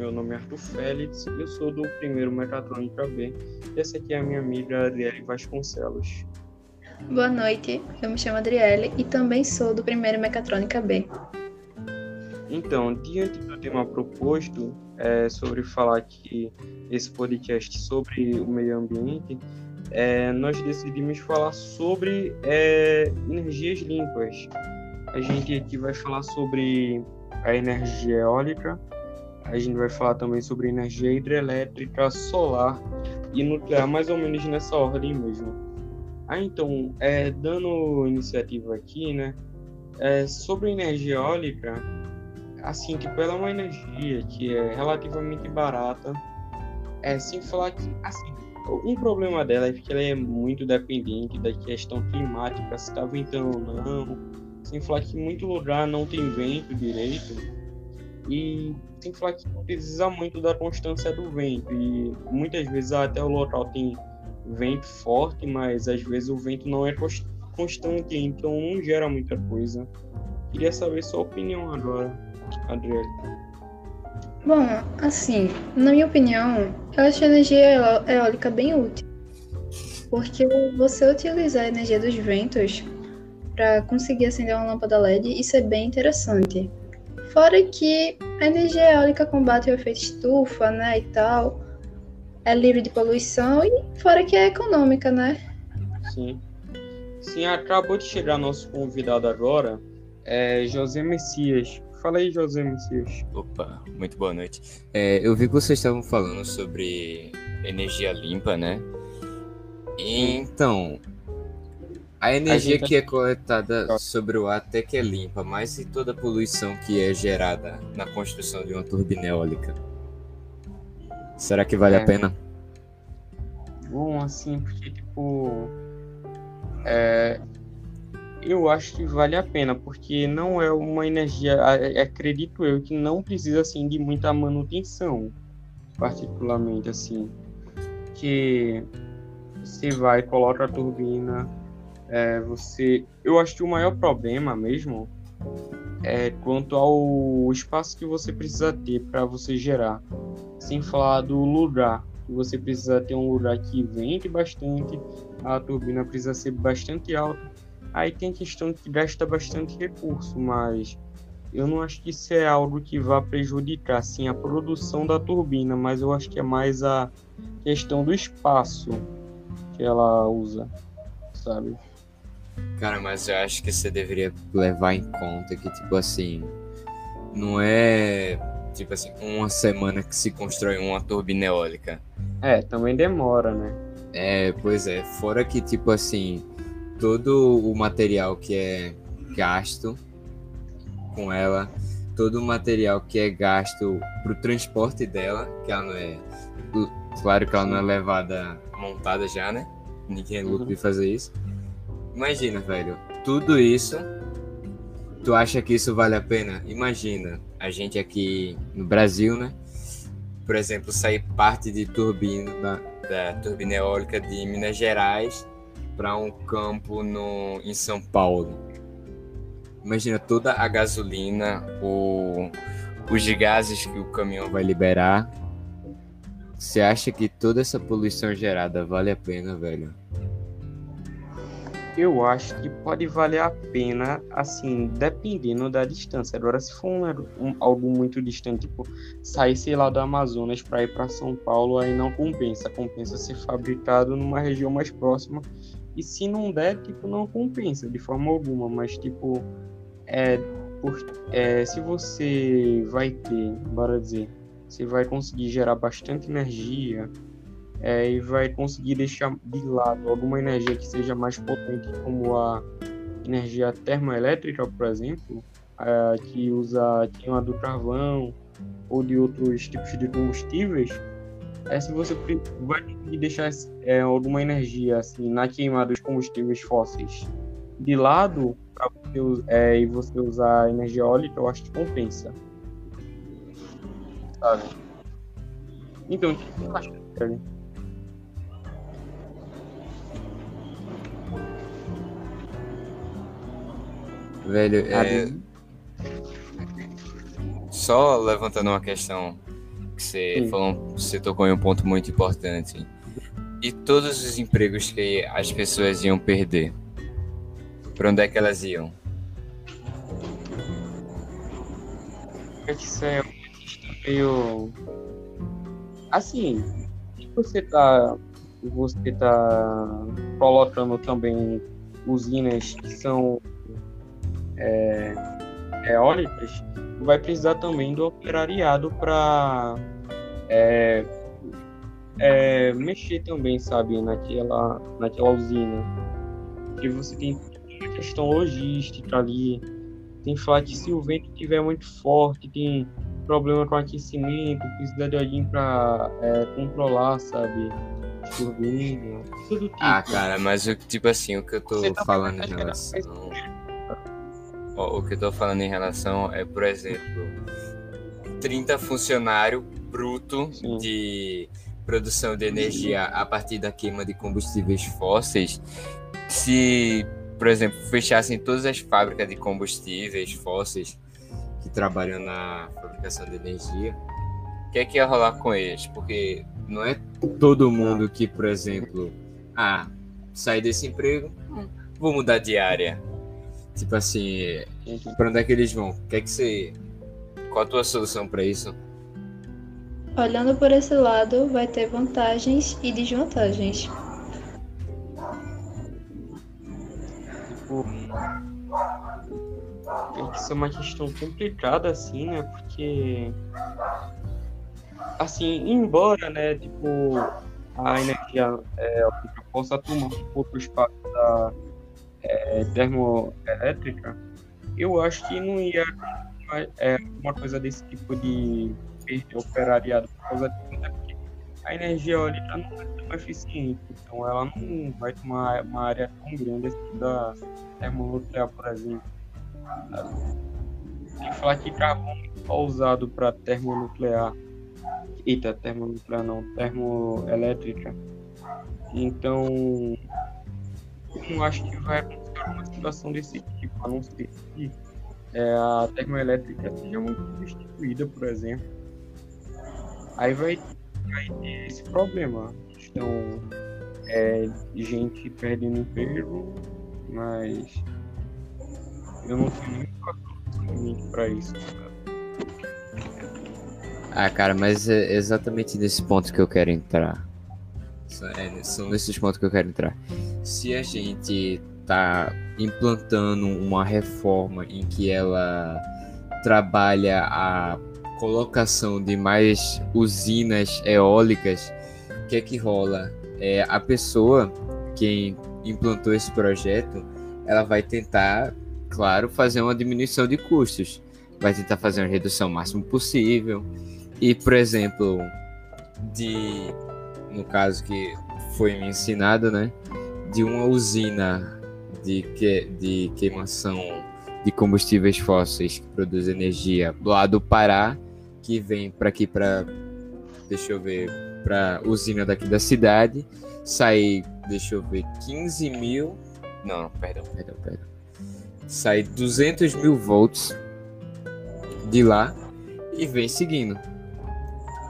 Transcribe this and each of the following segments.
meu nome é Arthur Félix, eu sou do primeiro Mecatrônica B e essa aqui é a minha amiga Adriele Vasconcelos. Boa noite, eu me chamo Adriele e também sou do primeiro Mecatrônica B. Então, diante do tema proposto, é, sobre falar aqui esse podcast sobre o meio ambiente, é, nós decidimos falar sobre é, energias limpas. A gente aqui vai falar sobre a energia eólica, a gente vai falar também sobre energia hidrelétrica, solar e nuclear, mais ou menos nessa ordem mesmo. Ah, então, é, dando iniciativa aqui, né, é, sobre energia eólica, assim, tipo, ela é uma energia que é relativamente barata, é, sem falar que, assim, um problema dela é que ela é muito dependente da questão climática, se está ventando ou não, sem falar que muito lugar não tem vento direito, e sem falar que precisa muito da constância do vento, e muitas vezes até o local tem vento forte, mas às vezes o vento não é constante, então não gera muita coisa. Queria saber sua opinião agora, Adriele. Bom, assim, na minha opinião, eu acho a energia eólica bem útil. Porque você utilizar a energia dos ventos para conseguir acender uma lâmpada LED, isso é bem interessante. Fora que a energia eólica combate o efeito estufa, né, e tal, é livre de poluição e fora que é econômica, né? Sim. Sim, acabou de chegar nosso convidado agora, é José Messias. Fala aí, José Messias. Opa, muito boa noite. É, eu vi que vocês estavam falando sobre energia limpa, né? Então, a energia a que é coletada sobre o ar até que é limpa, mas e toda a poluição que é gerada na construção de uma turbina eólica? Será que vale é. a pena? Bom, assim, porque, tipo, é, eu acho que vale a pena, porque não é uma energia, acredito eu, que não precisa assim de muita manutenção, particularmente assim, que você vai coloca a turbina, é, você, eu acho que o maior problema mesmo é quanto ao espaço que você precisa ter para você gerar, sem falar do lugar que você precisa ter um lugar que vente bastante, a turbina precisa ser bastante alta Aí tem questão que gasta bastante recurso, mas eu não acho que isso é algo que vá prejudicar assim, a produção da turbina, mas eu acho que é mais a questão do espaço que ela usa, sabe? Cara, mas eu acho que você deveria levar em conta que, tipo assim, não é tipo assim, uma semana que se constrói uma turbina eólica. É, também demora, né? É, pois é. Fora que, tipo assim, todo o material que é gasto com ela, todo o material que é gasto para o transporte dela, que ela não é. Claro que ela não é levada montada já, né? Ninguém é louco de fazer isso. Imagina, velho, tudo isso. Tu acha que isso vale a pena? Imagina, a gente aqui no Brasil, né? Por exemplo, sair parte de turbina da, da turbina eólica de Minas Gerais para um campo no, em São Paulo. Imagina toda a gasolina, o, os gases que o caminhão vai liberar. Você acha que toda essa poluição gerada vale a pena, velho? Eu acho que pode valer a pena, assim, dependendo da distância. Agora, se for um, um, algo muito distante, tipo, sair, sei lá, do Amazonas para ir para São Paulo, aí não compensa. Compensa ser fabricado numa região mais próxima e se não der, tipo, não compensa de forma alguma. Mas, tipo, é, por, é, se você vai ter, bora dizer, você vai conseguir gerar bastante energia é, e vai conseguir deixar de lado alguma energia que seja mais potente, como a energia termoelétrica, por exemplo, é, que usa queima do carvão ou de outros tipos de combustíveis, é se você vai deixar é, alguma energia assim na queimada dos combustíveis fósseis de lado para você, é, e você usar energia eólica, eu acho que compensa. Sabe? Então, o que você acha, Kelly? Velho, é... só levantando uma questão que você falou, você tocou em um ponto muito importante. E todos os empregos que as pessoas iam perder, para onde é que elas iam? Isso é meio assim, você tá você tá colocando também usinas que são é, eólicas, vai precisar também do operariado para é, é, mexer também, sabe, naquela, naquela usina. Que você tem a questão logística ali, tem falar que se o vento estiver muito forte, tem problema com aquecimento, precisa de alguém para é, controlar, sabe? Turbina, tudo tipo. Ah, cara, mas o tipo assim, o que eu tô tá falando em relação. O que eu tô falando em relação é, por exemplo, 30 funcionário bruto Sim. de produção de energia a partir da queima de combustíveis fósseis. Se, por exemplo, fechassem todas as fábricas de combustíveis fósseis que trabalham na fabricação de energia, o que é que ia rolar com eles? Porque não é todo mundo que, por exemplo, ah, sair desse emprego, vou mudar de área. Tipo assim, para onde é que eles vão? O que é que você. Qual a tua solução para isso? Olhando por esse lado, vai ter vantagens e desvantagens. Tipo, tem que ser uma questão complicada assim, né? Porque assim, embora, né, tipo, a energia é, possa tomar um pouco o espaço da é, termoelétrica, eu acho que não ia é, uma coisa desse tipo de operariado por causa disso, porque a energia eólica não é tão eficiente, então ela não vai tomar uma área tão grande assim da termonuclear, por exemplo. Tem que falar que carvão é usado para termonuclear. Eita, termonuclear não, termoelétrica. Então, não acho que vai acontecer uma situação desse tipo, a não ser que é, a termoelétrica seja muito substituída, por exemplo Aí vai, vai ter esse problema. Então, é, gente perdendo emprego, mas eu não tenho nenhum para isso. Ah, cara, mas é exatamente nesse ponto que eu quero entrar. É, são nesses pontos que eu quero entrar. Se a gente tá implantando uma reforma em que ela trabalha a colocação de mais usinas eólicas, o que é que rola? É, a pessoa, quem implantou esse projeto, ela vai tentar, claro, fazer uma diminuição de custos. Vai tentar fazer uma redução o máximo possível. E, por exemplo, de no caso que foi me ensinado, né, de uma usina de, que, de queimação de combustíveis fósseis que produz energia lá do Pará que vem para aqui para deixa eu ver para usina daqui da cidade sai deixa eu ver 15 mil não perdão perdão perdão. Sai 200 mil volts de lá e vem seguindo.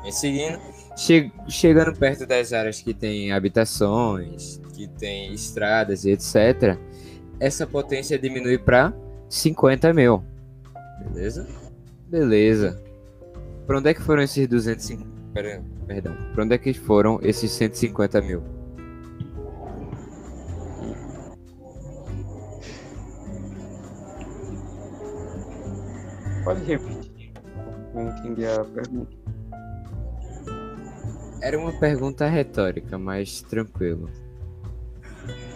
Vem seguindo che chegando perto das áreas que tem habitações que tem estradas e etc essa potência diminui para 50 mil beleza beleza Pra onde é que foram esses 250. Pera, perdão. Pra onde é que foram esses 150 mil? Pode repetir. Não entendi a pergunta. Era uma pergunta retórica, mas tranquilo.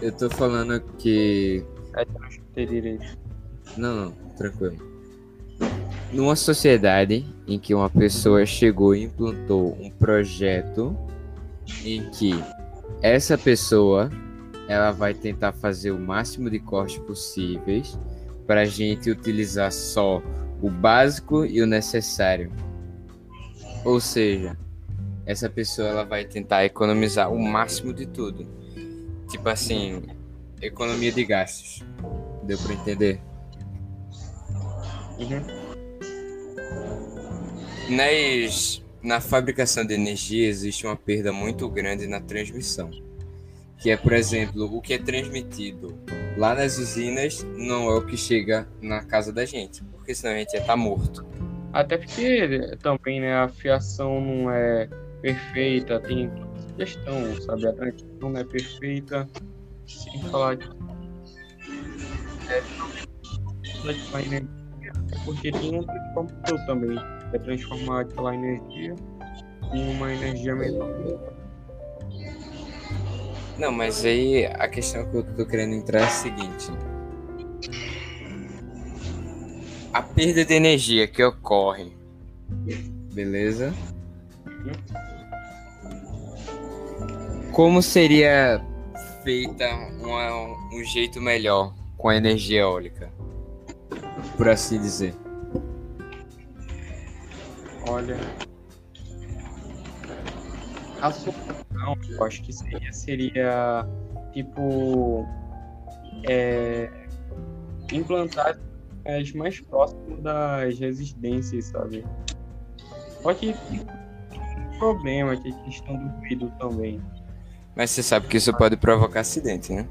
Eu tô falando que. Não, não, tranquilo numa sociedade em que uma pessoa chegou e implantou um projeto em que essa pessoa ela vai tentar fazer o máximo de cortes possíveis para a gente utilizar só o básico e o necessário. Ou seja, essa pessoa ela vai tentar economizar o máximo de tudo. Tipo assim, economia de gastos. Deu para entender? Uhum nas na fabricação de energia existe uma perda muito grande na transmissão. Que é, por exemplo, o que é transmitido lá nas usinas não é o que chega na casa da gente, porque senão a gente ia estar tá morto. Até porque também né, a fiação não é perfeita, tem questão, sabe? A transmissão não é perfeita, sem falar que é, porque tem um transformador também, é transformar aquela energia em uma energia menor. Não, mas aí a questão que eu tô querendo entrar é a seguinte. A perda de energia que ocorre, beleza? Como seria feita um jeito melhor com a energia eólica? Por assim dizer. Olha, a solução, eu acho que seria, seria tipo é, implantar as mais próximas das residências, sabe? Só que tem um problema que é a questão do ruído também. Mas você sabe que isso pode provocar acidente, né?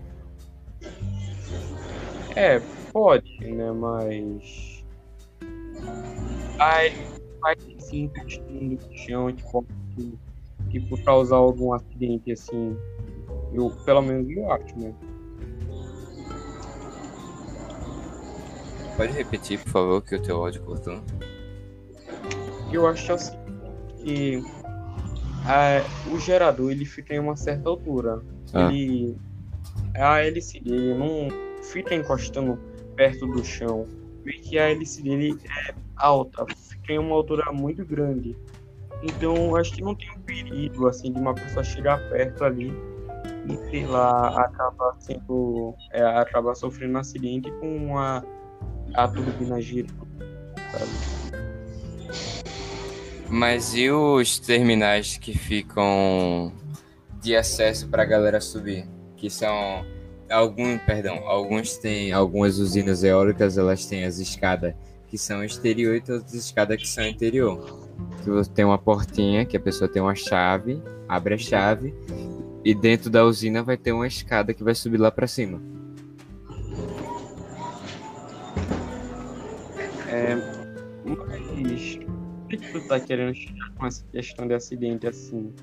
É, pode, né? Mas. Ai, faz sim questão do chão, tipo, tipo, causar algum acidente assim. Eu, pelo menos eu acho, né? Pode repetir, por favor, que o teu áudio cortou. Eu acho assim que a, o gerador ele fica em uma certa altura. Ah. Ele a hélice dele não fica encostando perto do chão, porque a hélice dele é alta, fica em uma altura muito grande. Então acho que não tem um perigo assim de uma pessoa chegar perto ali e sei lá acaba sendo é, acaba sofrendo um acidente com a a turbina girando, sabe? Mas e os terminais que ficam de acesso para a galera subir? Que são algum, perdão, alguns têm algumas usinas eólicas, elas têm as escadas que são exterior e todas as escadas que são interior. Que você tem uma portinha que a pessoa tem uma chave, abre a chave e dentro da usina vai ter uma escada que vai subir lá para cima. É, tu tá querendo chegar com essa questão de acidente assim?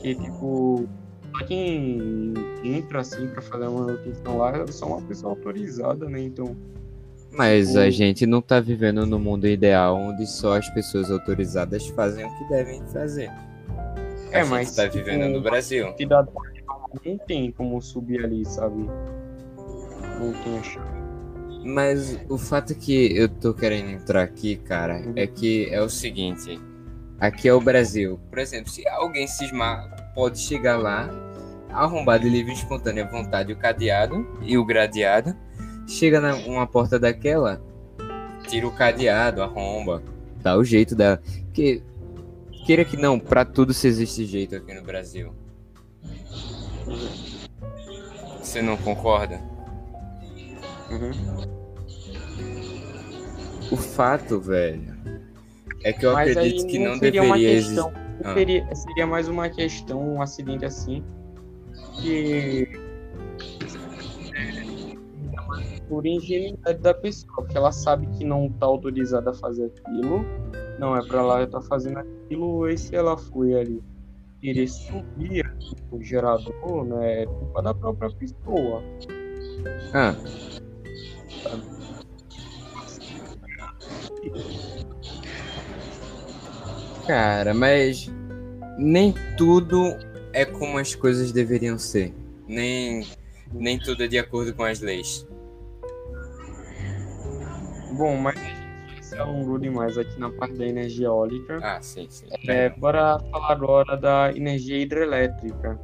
Que tipo, só quem entra assim pra fazer uma manutenção lá é só uma pessoa autorizada, né? Então. Mas tipo... a gente não tá vivendo no mundo ideal onde só as pessoas autorizadas fazem o que devem fazer. A é, mas tá vivendo no Brasil. Cidadão não tem como subir ali, sabe? Não tem a chave. Mas o fato que eu tô querendo entrar aqui, cara, uhum. é que é o seguinte. Aqui é o Brasil. Por exemplo, se alguém cismar, pode chegar lá, arrombar de livre espontânea vontade o cadeado e o gradeado. Chega numa porta daquela, tira o cadeado, arromba. Dá o jeito dela. Que, queira que não, pra tudo se existe jeito aqui no Brasil. Você não concorda? Uhum. O fato, velho, é que eu Mas acredito que não, deveria existir. Ah. Seria, seria mais uma questão, um acidente assim, que por ingenuidade da pessoa, porque ela sabe que não está autorizada a fazer aquilo, não é para ela estar tá fazendo aquilo, e se ela foi ali querer subir o gerador, né, é culpa da própria pessoa. Ah. Cara, mas nem tudo é como as coisas deveriam ser. Nem, nem tudo é de acordo com as leis. Bom, mas a gente se alongou demais aqui na parte da energia eólica. Ah, sim, sim. É, bora falar agora da energia hidrelétrica,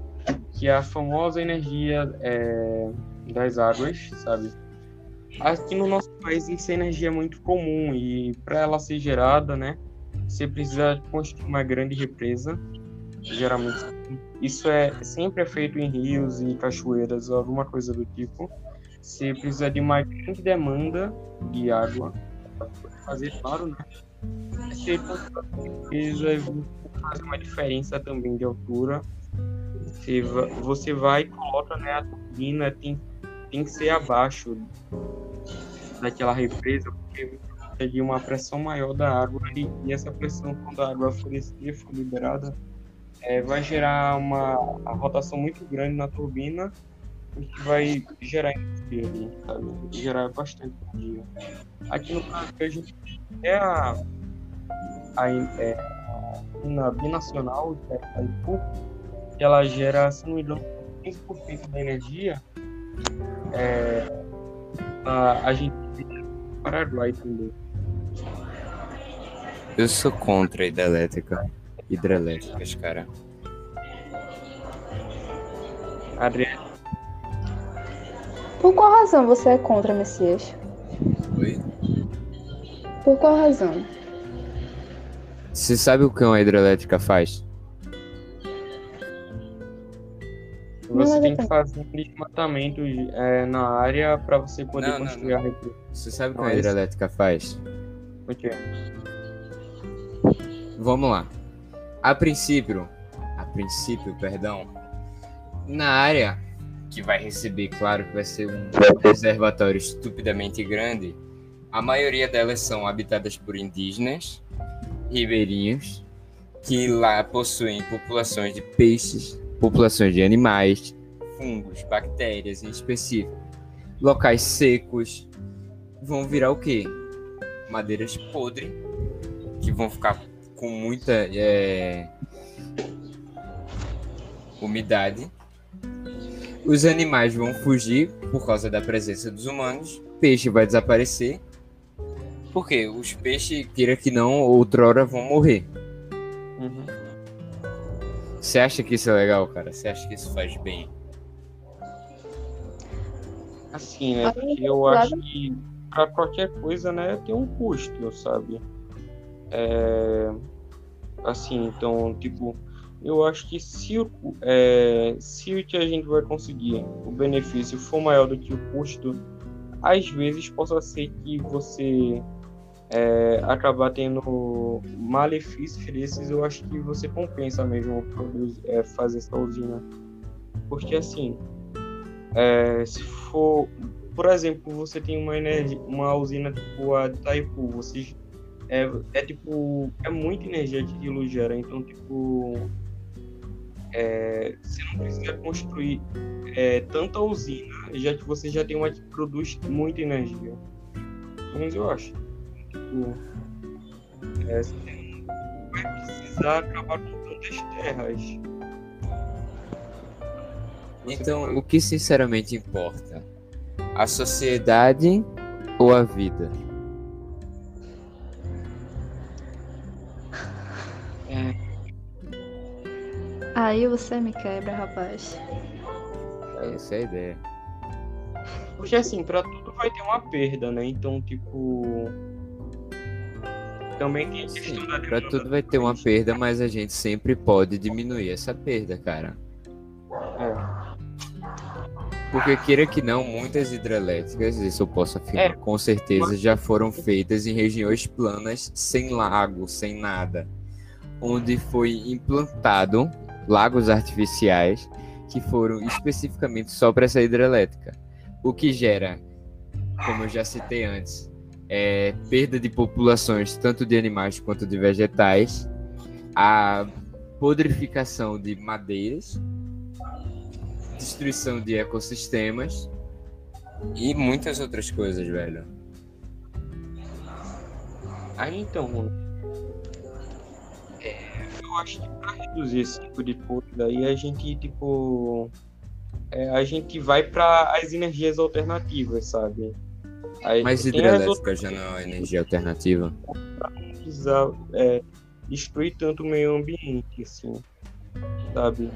que é a famosa energia é, das águas, sabe? Aqui no nosso país isso é energia muito comum e para ela ser gerada, né, você precisa construir uma grande represa. Geralmente isso é sempre é feito em rios e cachoeiras, alguma coisa do tipo. Você precisa de uma grande demanda de água para fazer, claro, né? ter peso, aí faz uma diferença também de altura. Você vai, você vai e coloca, né, a turbina tem, tem que ser abaixo daquela represa, porque de uma pressão maior da água e, e essa pressão quando a água for, for liberada é, vai gerar uma rotação muito grande na turbina o que vai gerar energia ali, sabe? Gerar bastante energia. Aqui no caso a gente é a, a, é, a binacional, que é a IPU, que ela gera, se não me engano, 15% da energia. É, a, a gente Paraguai também. Eu sou contra a hidrelétrica. Hidrelétricas, cara. Adriano. Por qual razão você é contra, Messias? Oi? Por qual razão? Você sabe o que uma hidrelétrica faz? Você tem que fazer um desmatamento é, na área para você poder Não, não, construir não. a represa. Você sabe o que uma esse- hidrelétrica faz? O quê? Vamos lá. A princípio, a princípio, perdão, na área que vai receber, claro que vai ser um reservatório estupidamente grande, a maioria delas são habitadas por indígenas, ribeirinhos, que lá possuem populações de peixes, populações de animais, fungos, bactérias em específico. Locais secos vão virar o quê? Madeiras podres, que vão ficar com muita é, umidade. Os animais vão fugir por causa da presença dos humanos. Peixe vai desaparecer. Porque os peixes, queira que não, outrora vão morrer. Uhum. Você acha que isso é legal, cara? Você acha que isso faz bem? Assim, né? Porque eu acho que para qualquer coisa, né, tem um custo, sabe? É, assim, então, tipo, eu acho que se o, é, se o que a gente vai conseguir, o benefício for maior do que o custo, às vezes possa ser que você é, acabar tendo malefícios desses, eu acho que você compensa mesmo produzir, é, fazer essa usina. Porque assim, é, se for, por exemplo, você tem uma energia, uma usina tipo a Itaipu, é, é tipo, é muita energia que aquilo gera, então tipo, é, você não precisa construir é, tanta usina, já que você já tem uma que produz muita energia. Mas eu acho. Tipo, é, você não vai precisar acabar com tantas terras. Você Então, o que sinceramente importa? A sociedade ou a vida? Aí você me quebra, rapaz. Essa é a ideia. Porque assim, pra tudo vai ter uma perda, né? Então, tipo. Também tem a questão Sim, da pra tudo vai ter uma perda, mas a gente sempre pode diminuir essa perda, cara. É. Porque queira que não, muitas hidrelétricas, isso eu posso afirmar, É. com certeza já foram feitas em regiões planas, sem lago, sem nada. Onde foi implantado lagos artificiais que foram especificamente só para essa hidrelétrica. O que gera, como eu já citei antes, é perda de populações tanto de animais quanto de vegetais, a podrificação de madeiras, destruição de ecossistemas e muitas outras coisas, velho. Aí então. Eu acho que pra reduzir esse tipo de coisa aí a gente, tipo. é, a gente vai para as energias alternativas, sabe? Aí Mas hidrelétrica já não é uma energia alternativa. não precisa é, destruir tanto o meio ambiente, assim. Sabe?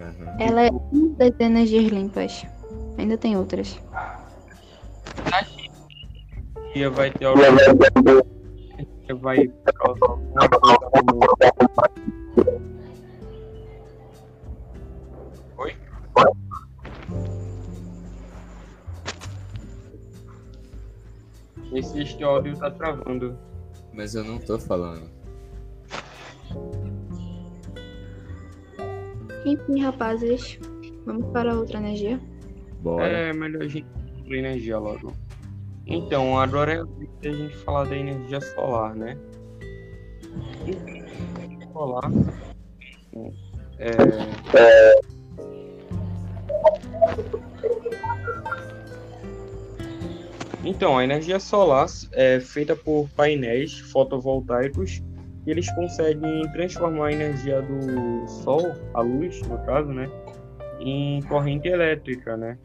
Aham. Ela é uma das energias limpas. Ainda tem outras. E vai ter vai causar alguma coisa no- Oi? Esse áudio tá travando. Mas eu não tô falando. Enfim, rapazes, vamos para outra energia? Bora. É melhor a gente energia logo. Então, agora é a gente falar da energia solar, né? Energia Solar. É... Então, a energia solar é feita por painéis fotovoltaicos e eles conseguem transformar a energia do sol, a luz, no caso, né, em corrente elétrica, né?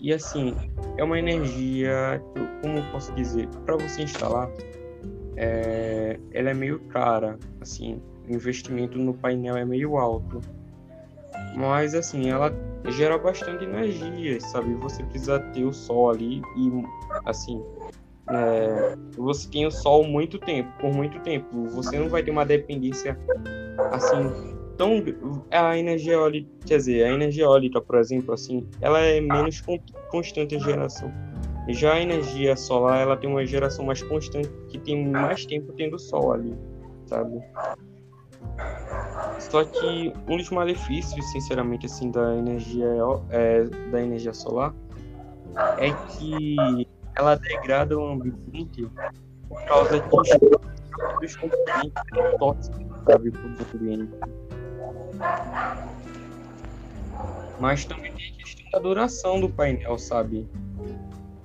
E assim, é uma energia, como posso dizer, para você instalar, é, ela é meio cara, assim, o investimento no painel é meio alto. Mas assim, ela gera bastante energia, sabe? Você precisa ter o sol ali e assim, é, você tem o sol muito tempo, por muito tempo. Você não vai ter uma dependência assim tão a energia eólica, quer dizer, a energia eólica, por exemplo, assim, ela é menos constante a geração. Já a energia solar, ela tem uma geração mais constante, que tem mais tempo tendo sol ali, sabe? Só que um dos malefícios, sinceramente, assim, da energia é, da energia solar é que ela degrada o ambiente por causa dos componentes tóxicos, sabe, para o ambiente. Mas também tem a questão da duração do painel, sabe?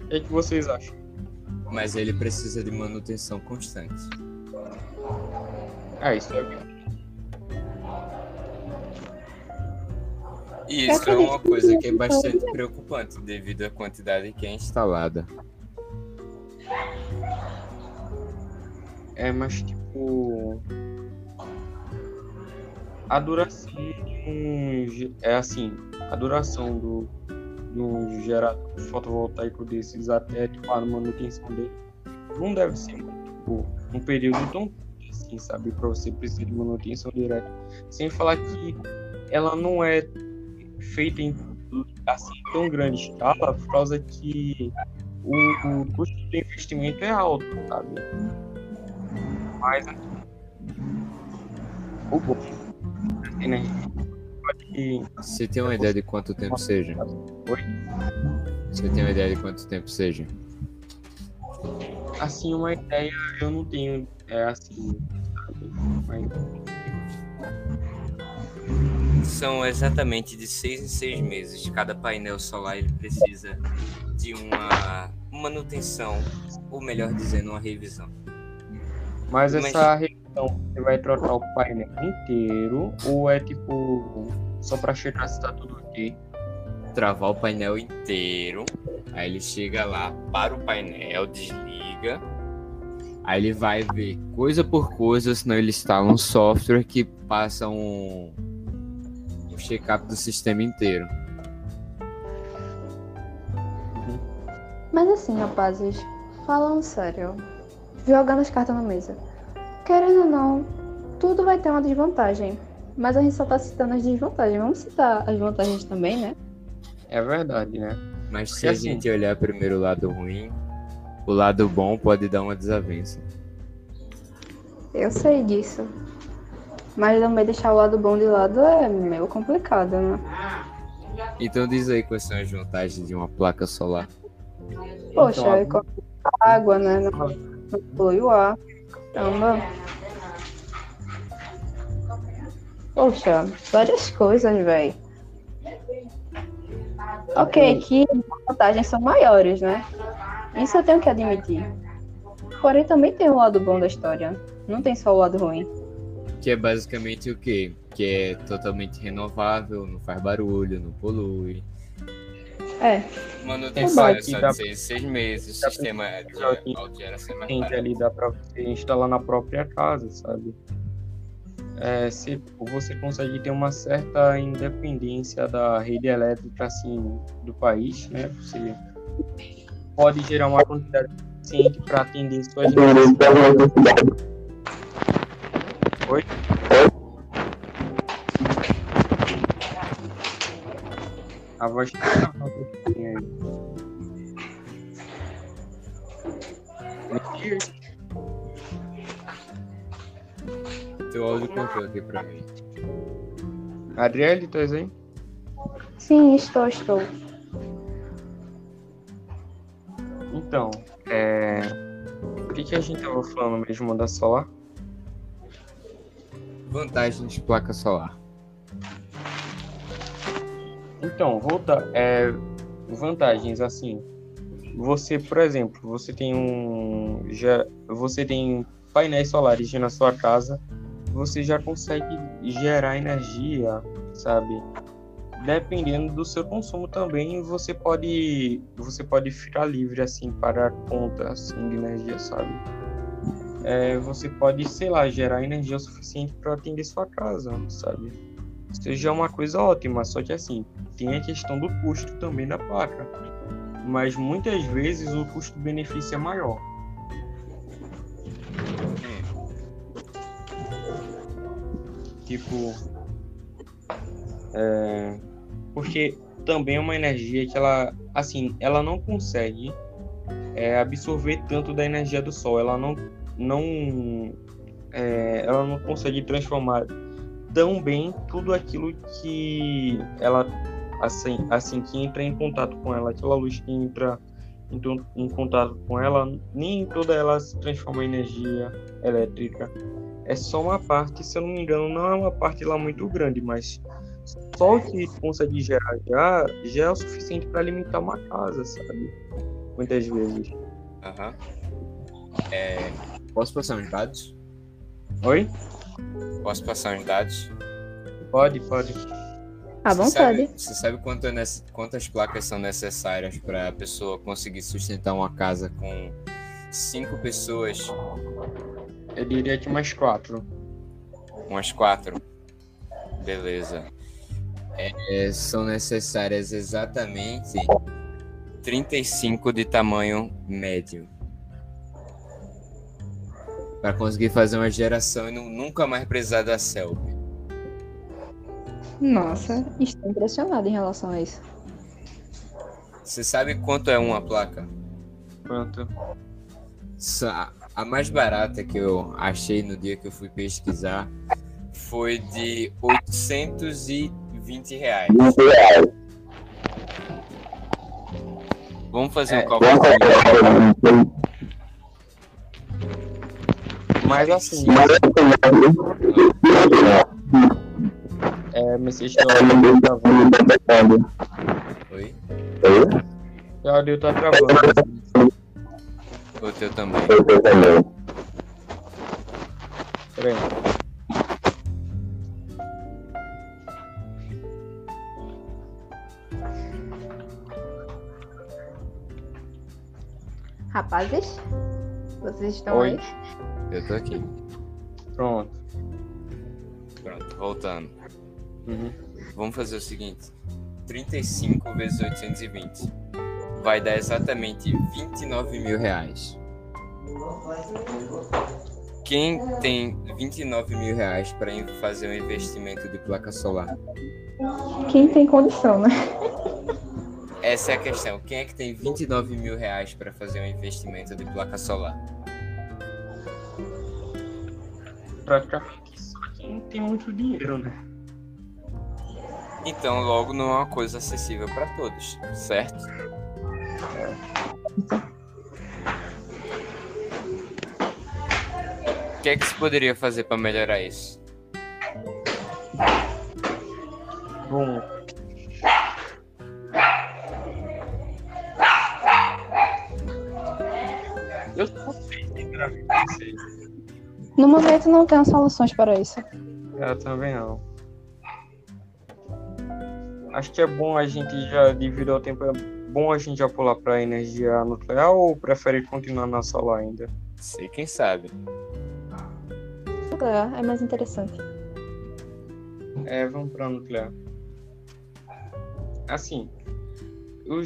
O que, é que vocês acham? Mas ele precisa de manutenção constante. Ah, isso é E isso é uma coisa que é bastante preocupante devido à quantidade que é instalada. É, mas tipo a duração é assim, a duração do, do gerador fotovoltaico desses até tipo, a manutenção dele não deve ser um período tão assim, sabe, para você precisar de manutenção direta. Sem falar que ela não é feita em assim tão grande escala por causa que o, o custo do investimento é alto, sabe? Mas o bom né? Você tem uma ideia de quanto tempo seja? Oi? Você tem uma ideia de quanto tempo seja? Assim, uma ideia eu não tenho. É assim. Mas... São exatamente de seis em seis meses. Cada painel solar ele precisa de uma manutenção, ou melhor dizendo, uma revisão. Mas essa Mas... Então, você vai trocar o painel inteiro ou é tipo só para checar se tá tudo ok? Travar o painel inteiro. Aí ele chega lá, para o painel, desliga. Aí ele vai ver coisa por coisa, senão ele instala um software que passa um, um check-up do sistema inteiro. Mas assim, rapazes, falando sério, jogando as cartas na mesa. Querendo ou não, tudo vai ter uma desvantagem. Mas a gente só tá citando as desvantagens. Vamos citar as vantagens também, né? É verdade, né? Mas se assim... a gente olhar primeiro o lado ruim, o lado bom pode dar uma desavença. Eu sei disso. Mas também deixar o lado bom de lado é meio complicado, né? Então diz aí quais são as vantagens de uma placa solar. Poxa, então, água, né? Não, não polui o ar. Caramba. Poxa, várias coisas, velho. Ok, que as vantagens são maiores, né? Isso eu tenho que admitir. Porém, também tem o um lado bom da história. Não tem só o lado ruim. Que é basicamente o quê? Que é totalmente renovável, não faz barulho, não polui. É. Manutenção é só de seis, seis meses, o sistema de autogeração é mais ali dá para você instalar na própria casa, sabe? É, se você consegue ter uma certa independência da rede elétrica assim do país, né? Você pode gerar uma quantidade suficiente para atender suas necessidades. Oi? A voz tá aí. áudio cortou aqui pra mim. Adriele, tá aí? Sim, estou, estou. Então, é... o que, que a gente tava falando mesmo da solar? Vantagens de placa solar. Então, volta, é, vantagens assim. Você, por exemplo, você tem um já você tem painéis solares na sua casa, você já consegue gerar energia, sabe? Dependendo do seu consumo também, você pode você pode ficar livre assim para a conta assim de energia, sabe? É, você pode, sei lá, gerar energia suficiente para atender sua casa, sabe? Seja uma coisa ótima, só que assim, tem a questão do custo também da placa. Mas muitas vezes o custo-benefício é maior. Tipo. É, porque também é uma energia que ela, assim, ela não consegue é, absorver tanto da energia do sol. Ela não, não, é, ela não consegue transformar tão bem tudo aquilo que ela assim, assim que entra em contato com ela, aquela luz que entra em, em contato com ela, nem toda ela se transforma em energia elétrica. É só uma parte, se eu não me engano, não é uma parte lá muito grande, mas só o que consegue gerar já, já é o suficiente para alimentar uma casa, sabe? Muitas vezes. Aham. É, posso passar uns dados? Oi? Posso passar uns dados? Pode, pode. À Você vontade. sabe, você sabe quanto é quantas placas são necessárias para a pessoa conseguir sustentar uma casa com cinco pessoas, Eu diria que mais quatro. umas quatro? Beleza. É, são necessárias exatamente 35 de tamanho médio. Para conseguir fazer uma geração e nu- nunca mais precisar da self. Nossa, estou impressionada em relação a isso. Você sabe quanto é uma placa? Quanto? A mais barata que eu achei no dia que eu fui pesquisar foi de 820 reais. Vamos fazer É. um cálculo. Comigo? Mas assim, é, Messias tá travando. Oi? O áudio tá travando. O teu também. Peraí. Rapazes, vocês estão Oi. aí? Eu tô aqui. Pronto. Pronto, voltando. Uhum. Vamos fazer o seguinte: 35 vezes 820 vai dar exatamente 29 mil reais. Quem tem 29 mil reais para fazer um investimento de placa solar? Quem tem condição, né? Essa é a questão. Quem é que tem 29 mil reais para fazer um investimento de placa solar? Praticamente só quem tem muito dinheiro, né? Então, logo não é uma coisa acessível para todos, certo? O que é que se poderia fazer para melhorar isso? Bom. No momento não tenho soluções para isso. Eu também não. Acho que é bom a gente já, devido ao tempo, é bom a gente já pular para energia nuclear ou prefere continuar na solar ainda? Sei quem sabe. É, é mais interessante. É, vamos para nuclear. Assim, eu,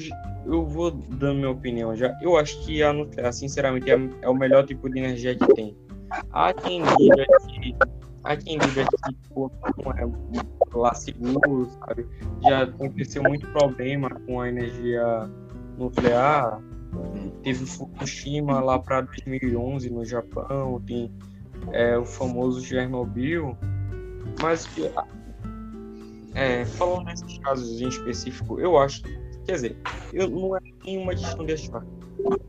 eu vou dando minha opinião já. Eu acho que a nuclear, sinceramente, é, é o melhor tipo de energia que tem. Há quem diga que. Há quem diga que pô, não é lá seguro, sabe? Já aconteceu muito problema com a energia nuclear. Teve Fukushima lá para 2011 no Japão, tem é o famoso Chernobyl, mas que é, falando desses casos em específico, eu acho, quer dizer, eu, não é nenhuma questão de achar.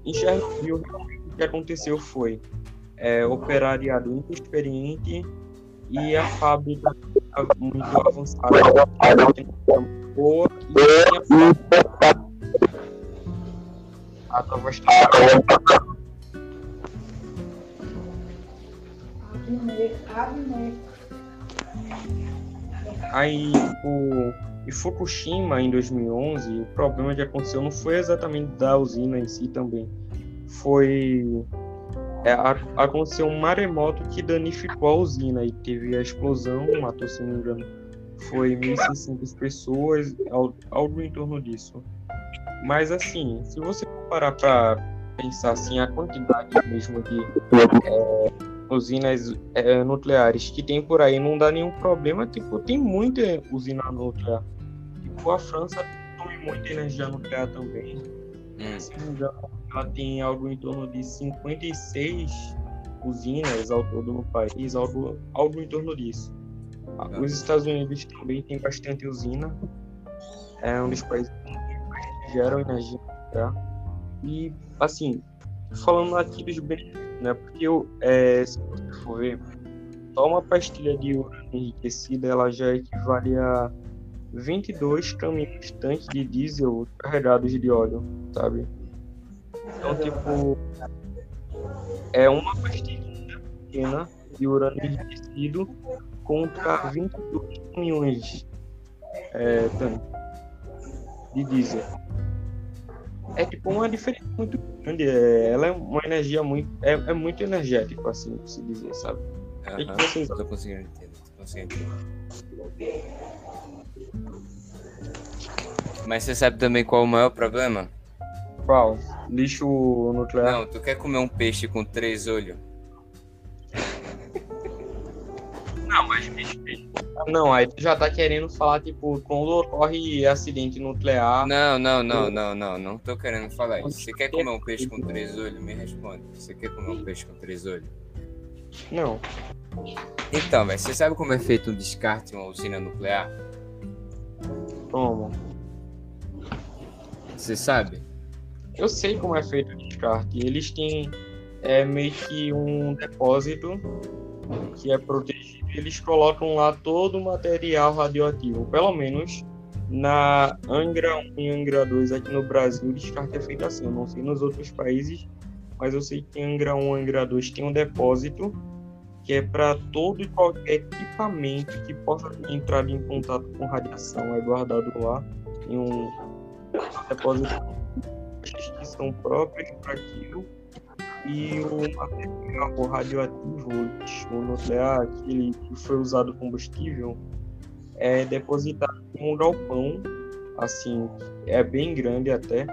Em Chernobyl, o que aconteceu foi é, operariado muito experiente e a fábrica muito avançada, boa e tinha a nova Aí, o Fukushima, em 2011, o problema que aconteceu não foi exatamente da usina em si também. Foi. É, aconteceu um maremoto que danificou a usina e teve a explosão, matou, se não me engano, foi 1.600 pessoas, algo em torno disso. Mas, assim, se você comparar para pensar assim, a quantidade mesmo de é, usinas é, nucleares que tem por aí não dá nenhum problema. Tipo, tem muita usina nuclear. Tipo, a França tem muita energia nuclear também. Hum. Se não me engano, ela tem algo em torno de 56 usinas ao todo no país, algo, algo em torno disso. Ah. Os Estados Unidos também tem bastante usina. É um dos países que geram energia nuclear. E, assim, falando aqui dos benefícios né? Porque é, se você for ver, só uma pastilha de urânio enriquecida ela já equivale a 22 caminhões tanques de diesel carregados de óleo, sabe? Então, tipo, é uma pastilha pequena de urânio enriquecido contra 22 caminhões é, de diesel é tipo uma diferença muito grande. É, ela é uma energia muito. É, é muito energético, assim, se dizer, sabe? Uhum. -huh. vocês... Tô conseguindo entender, tô conseguindo entender. Mas você sabe também qual é o maior problema? Qual? Lixo nuclear? Não, tu quer comer um peixe com três olhos? Não, mas peixe, peixe não, aí tu já tá querendo falar, tipo, quando ocorre acidente nuclear. Não, não, não, não, não, não tô querendo falar isso. Você quer comer um peixe com três olhos? Me responde. Você quer comer um peixe com três olhos? Não. Então, velho, você sabe como é feito um descarte em uma usina nuclear? Como? Você sabe? Eu sei como é feito o descarte. Eles têm é, meio que um depósito que é protegido, eles colocam lá todo o material radioativo, pelo menos na Angra 1 e Angra 2 aqui no Brasil, o descarte é feito assim. Eu não sei nos outros países, mas eu sei que Angra 1 e Angra 2 tem um depósito que é para todo e qualquer equipamento que possa entrar em contato com radiação, é guardado lá. Em um depósito que são próprios para aquilo e o material radioativo, o nuclear, aquele que foi usado combustível, é depositado em um galpão, assim, é bem grande até,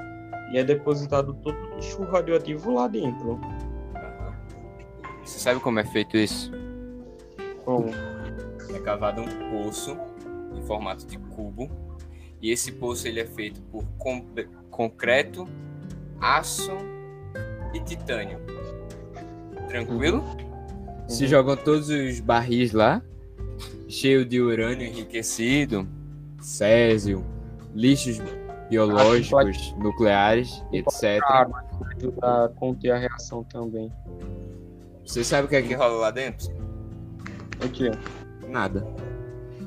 e é depositado todo o lixo radioativo lá dentro. Você sabe como é feito isso? Como? É cavado um poço em formato de cubo, e esse poço ele é feito por concreto, aço e titânio. Tranquilo? Uhum. Se jogam todos os barris lá, cheio de urânio enriquecido, césio, lixos biológicos, pode... nucleares, etc. Para conter a reação também. Você sabe o que é que rola lá dentro? O que? Nada.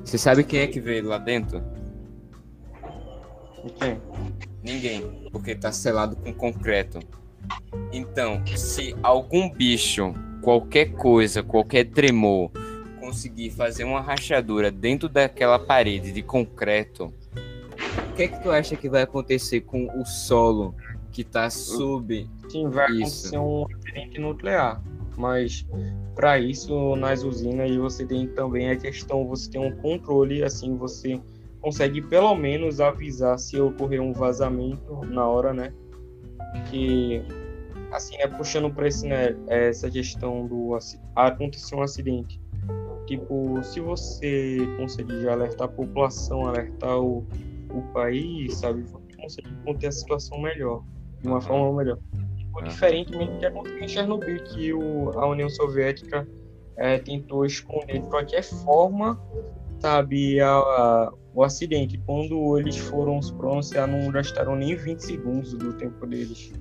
Você sabe quem é que veio lá dentro? O? Ninguém, porque tá selado com concreto. Então, se algum bicho, qualquer coisa, qualquer tremor, conseguir fazer uma rachadura dentro daquela parede de concreto, o que é que tu acha que vai acontecer com o solo que está sob Sim, vai isso? acontecer um acidente nuclear. Mas para isso, nas usinas, você tem também a questão, você tem um controle, assim, você consegue pelo menos avisar se ocorrer um vazamento na hora, né? Que assim, né, puxando para esse, né, essa questão do acontecer um acidente. Tipo, se você conseguir já alertar a população, alertar o, o país, sabe, você consegue conter a situação melhor, de uma forma melhor. Tipo, diferentemente do que aconteceu em Chernobyl, que o, a União Soviética é, tentou esconder de qualquer forma, sabe, a, a, o acidente. Quando eles foram se pronunciar, não gastaram nem 20 segundos do tempo deles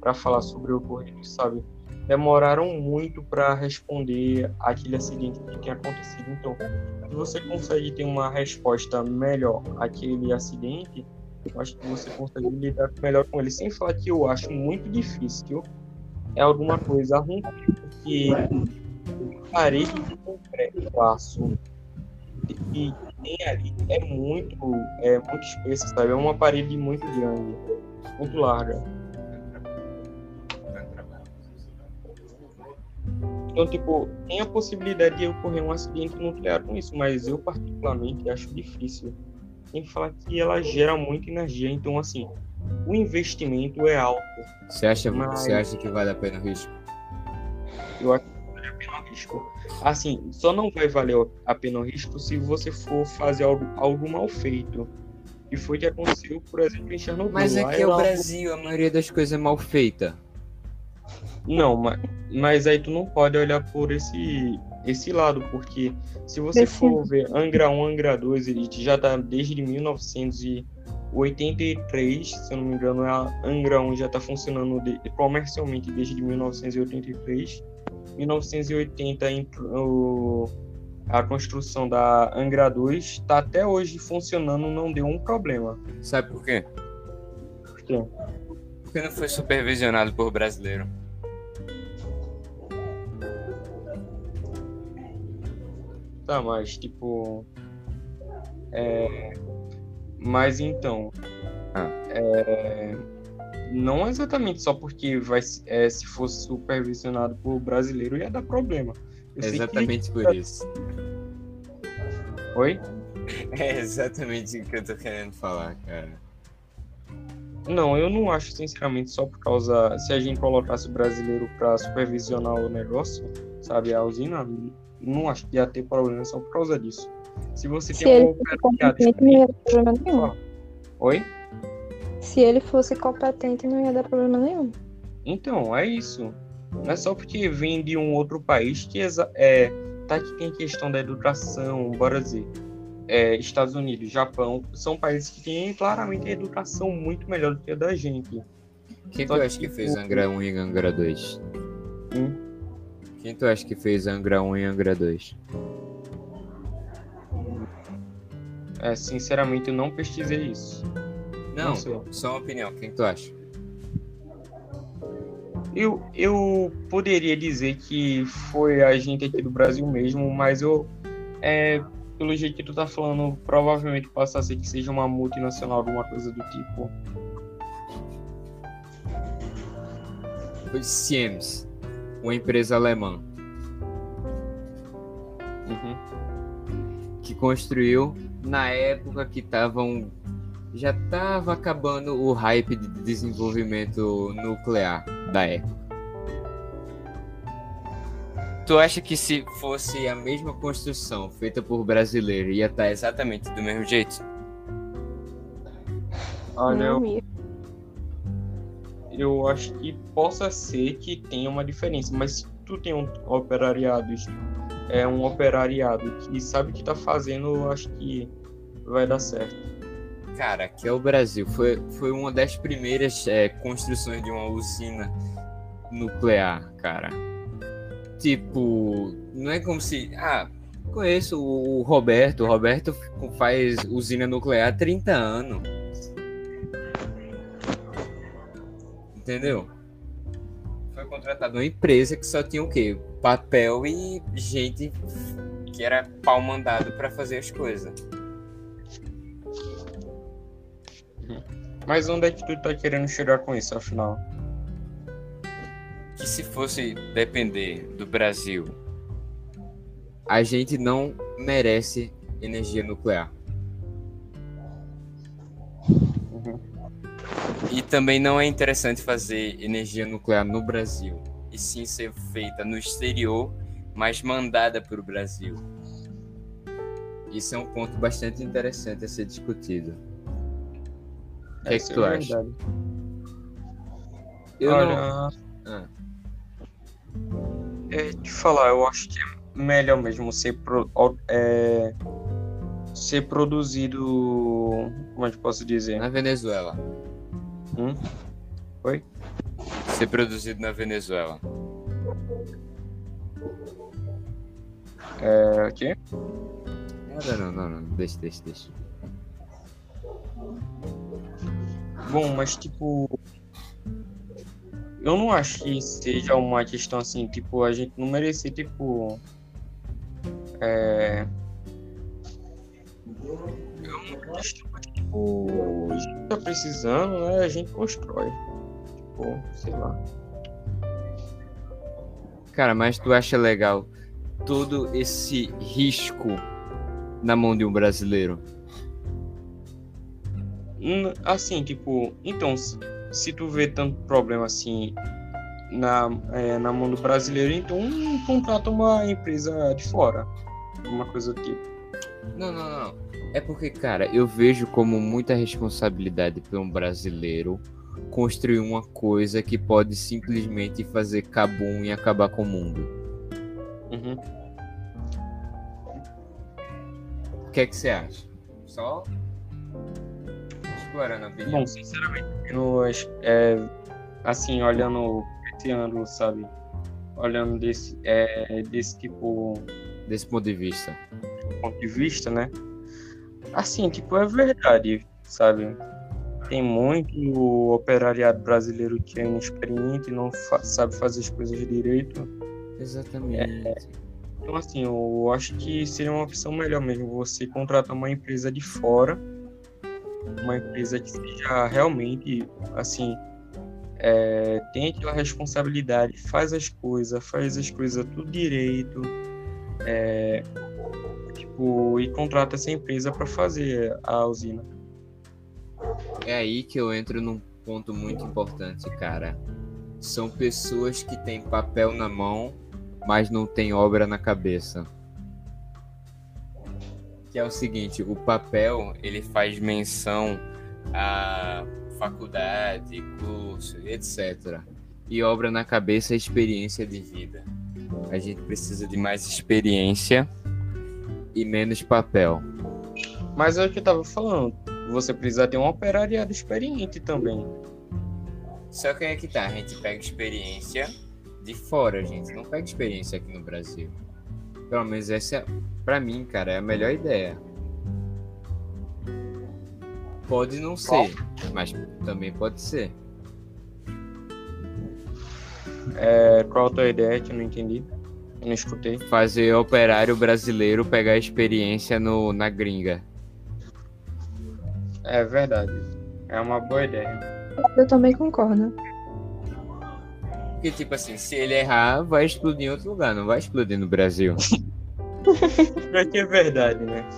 para falar sobre o ocorrido, sabe? Demoraram muito para responder aquele acidente que tinha acontecido. Então, se você consegue ter uma resposta melhor àquele acidente, eu acho que você consegue lidar melhor com ele. Sem falar que eu acho muito difícil é alguma coisa ruim, porque parede de concreto, aço, que tem ali é muito, é muito espessa, sabe? É uma parede muito grande, muito larga. Então, tipo, tem a possibilidade de ocorrer um acidente nuclear com isso, mas eu particularmente acho difícil. Tem que falar que ela gera muita energia, então, assim, o investimento é alto. Você acha, Mas- você acha que vale a pena o risco? Eu acho que vale a pena o risco. Assim, só não vai valer a pena o risco se você for fazer algo, algo mal feito. E foi o que aconteceu, por exemplo, em Chernobyl. Mas aqui é o Brasil, a maioria das coisas é mal feita. Não, mas, mas aí tu não pode olhar por esse, esse lado, porque se você Esse- for ver Angra 1, Angra 2, ele já tá desde 1983, se eu não me engano, a Angra 1 já tá funcionando de- comercialmente desde 1983. 1980 entrou a construção da Angra 2, tá até hoje funcionando, não deu um problema. Sabe por quê? Por quê? Porque não foi supervisionado por brasileiro. Tá, mas tipo. É... Mas então. Ah. É... Não exatamente só porque vai, se- é, se fosse supervisionado por brasileiro ia dar problema. Eu sei que- Exatamente por isso. Oi? É exatamente o que eu tô querendo falar, cara. Não, eu não acho, sinceramente, só por causa. Se a gente colocasse o brasileiro pra supervisionar o negócio, sabe, a usina, não acho que ia ter problema só por causa disso. Se você Se tem ele um competente, não ia dar problema nenhum. Oi? Se ele fosse competente, não ia dar problema nenhum. Então, é isso. Não é só porque vem de um outro país que é, tá que tem questão da educação, bora dizer. é, Estados Unidos, Japão, são países que têm claramente a educação muito melhor do que a da gente. Quem tu acha que fez Angra 1 e Angra 2? Hum? Quem tu acha que fez Angra 1 e Angra 2? É, sinceramente, eu não pesquisei isso. Não, sei. só uma opinião. Quem tu acha? Eu, eu poderia dizer que foi a gente aqui do Brasil mesmo, mas eu, é, pelo jeito que tu tá falando, provavelmente passa a ser que seja uma multinacional, alguma coisa do tipo. Foi Siemens, uma empresa alemã, Uhum. que construiu na época que estavam. Já tava acabando o hype de desenvolvimento nuclear da época. Tu acha que se fosse a mesma construção feita por brasileiro ia estar exatamente do mesmo jeito? Olha, eu, eu acho que possa ser que tenha uma diferença, mas se tu tem um operariado, é um operariado que sabe o que tá fazendo, acho que vai dar certo. Cara, aqui é o Brasil. Foi, foi uma das primeiras é, construções de uma usina nuclear, cara. Tipo, não é como se. Ah, conheço o Roberto. O Roberto faz usina nuclear há 30 anos. Entendeu? Contratado uma empresa que só tinha o quê? Papel e gente que era pau mandado pra fazer as coisas. Mas onde é que tu tá querendo chegar com isso, afinal? que se fosse depender do Brasil, a gente não merece energia nuclear. Uhum. E também não é interessante fazer energia nuclear no Brasil, e sim ser feita no exterior, mas mandada para o Brasil. Isso é um ponto bastante interessante a ser discutido. O que, é que Essa tu é acha? Eu Olha, não... Ah. é, te falar, eu acho que é melhor mesmo ser, pro, é, ser produzido. Como é que eu posso dizer? Na Venezuela. Hum? Oi? Ser produzido na Venezuela. É, o quê? Nada, não, não, não. Deixa, deixa, deixa. Bom, mas tipo. Eu não acho que seja uma questão assim, tipo, a gente não merecer, tipo. É. É uma questão que, tipo, a gente tá precisando, né? A gente constrói. Tipo, sei lá. Cara, mas tu acha legal todo esse risco na mão de um brasileiro? Hum, Assim, tipo, então, se, se tu vê tanto problema assim na, é, na mão do brasileiro, então contrata uma empresa de fora. Uma coisa do tipo. Não, não, não. É porque, cara, eu vejo como muita responsabilidade para um brasileiro construir uma coisa que pode simplesmente fazer cabum e acabar com o mundo. Uhum. O que é que você acha? Só explorando a opinião. Bom, sinceramente, eu, acho- é, assim, olhando esse ano, sabe? Olhando desse, é, desse tipo Desse ponto de vista. ponto de vista, né? Assim, tipo, é verdade, sabe? Tem muito operariado brasileiro que é inexperiente, não fa- sabe fazer as coisas direito. Exatamente. Então, assim, eu acho que seria uma opção melhor mesmo você contratar uma empresa de fora, uma empresa que seja realmente, assim, é, tem aquela responsabilidade, faz as coisas, faz as coisas tudo direito, é, tipo, e contrata essa empresa para fazer a usina. É aí que eu entro num ponto muito importante, cara. São pessoas que têm papel na mão, mas não têm obra na cabeça. Que é o seguinte, o papel, ele faz menção a faculdade, curso, etc. E obra na cabeça é experiência de vida. A gente precisa de mais experiência e menos papel. Mas é o que eu tava falando, você precisa ter um operariado experiente também. Só que aí é que tá, a gente pega experiência de fora, gente. Não pega experiência aqui no Brasil. Pelo menos essa, é, pra mim, cara, é a melhor ideia. Pode não ser, mas também pode ser. É, qual a tua ideia que eu não entendi? Não escutei. Fazer operário brasileiro pegar experiência no, na gringa. É verdade. É uma boa ideia. Eu também concordo. Porque, tipo assim, se ele errar, vai explodir em outro lugar, não vai explodir no Brasil. Pior que é verdade, né?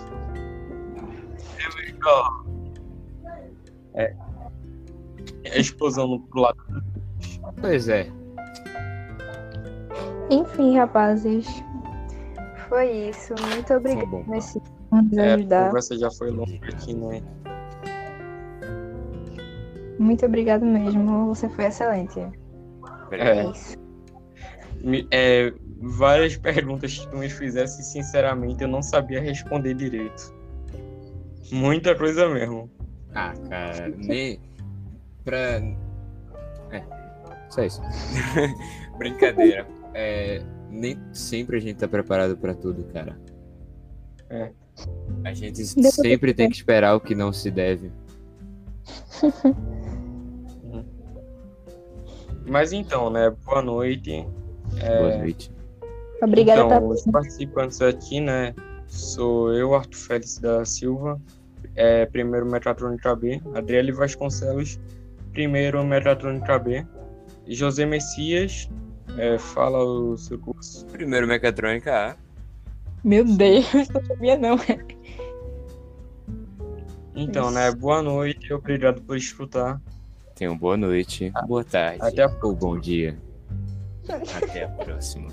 É melhor. É. É a explosão no pro lado. Pois é. Enfim, rapazes. Foi isso. Muito obrigada, por nos É, a ajudar. conversa já foi longa aqui, né? Muito obrigado mesmo. Você foi excelente. É. É isso. É, várias perguntas que tu me fizesse, sinceramente, eu não sabia responder direito. Muita coisa mesmo. Ah, cara, nem. Pra. É, só isso. Brincadeira. É, nem sempre a gente tá preparado pra tudo, cara. É. A gente Depois- sempre tem que esperar o que não se deve. Mas então, né? Boa noite. Boa noite. Obrigada então, os participantes aqui, né? Sou eu, Arthur Félix da Silva, é, primeiro Metratrônica B, Adriele Vasconcelos, primeiro Metratrônica B, José Messias, é, fala o seu curso. Primeiro mecatrônica A. Meu Deus, não sabia não. Então, né? Boa noite, obrigado por escutar. Tenham boa noite, boa tarde Até a ou bom dia. Até a próxima.